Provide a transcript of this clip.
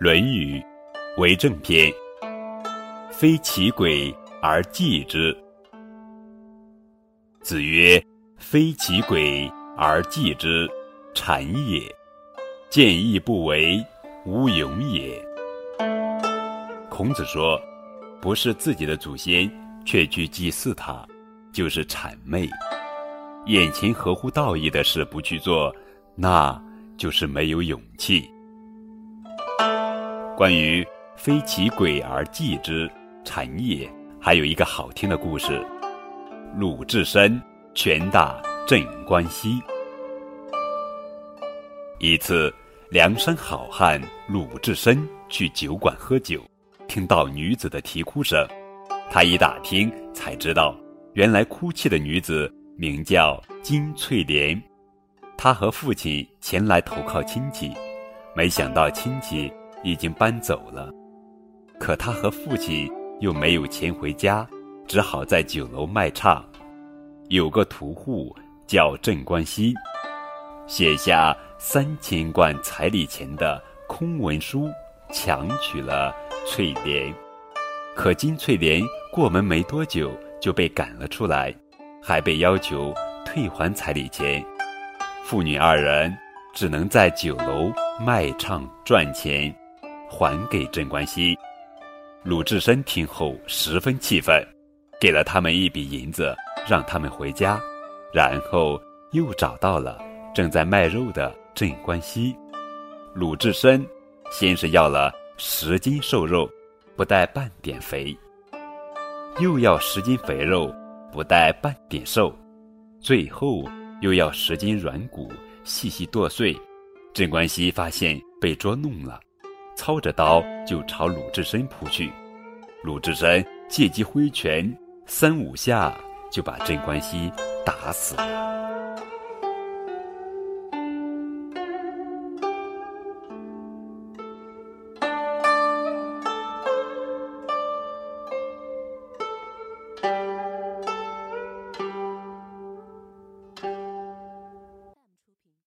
《论语·为政篇》：非其鬼而祭之。子曰：“非其鬼而祭之，谄也；见义不为，无勇也。”孔子说：“不是自己的祖先，却去祭祀他，就是谄媚；眼前合乎道义的事不去做，那就是没有勇气。”关于“非其鬼而祭之，谄也”，还有一个好听的故事：鲁智深拳打镇关西。一次，梁山好汉鲁智深去酒馆喝酒，听到女子的啼哭声，他一打听才知道，原来哭泣的女子名叫金翠莲，她和父亲前来投靠亲戚，没想到亲戚。已经搬走了，可他和父亲又没有钱回家，只好在酒楼卖唱。有个屠户叫镇关西，写下三千贯彩礼钱的空文书，强娶了翠莲。可金翠莲过门没多久就被赶了出来，还被要求退还彩礼钱。父女二人只能在酒楼卖唱赚钱。还给镇关西，鲁智深听后十分气愤，给了他们一笔银子，让他们回家，然后又找到了正在卖肉的镇关西。鲁智深先是要了十斤瘦肉，不带半点肥；又要十斤肥肉，不带半点瘦；最后又要十斤软骨，细细剁碎。镇关西发现被捉弄了。操着刀就朝鲁智深扑去，鲁智深借机挥拳，三五下就把镇关西打死了。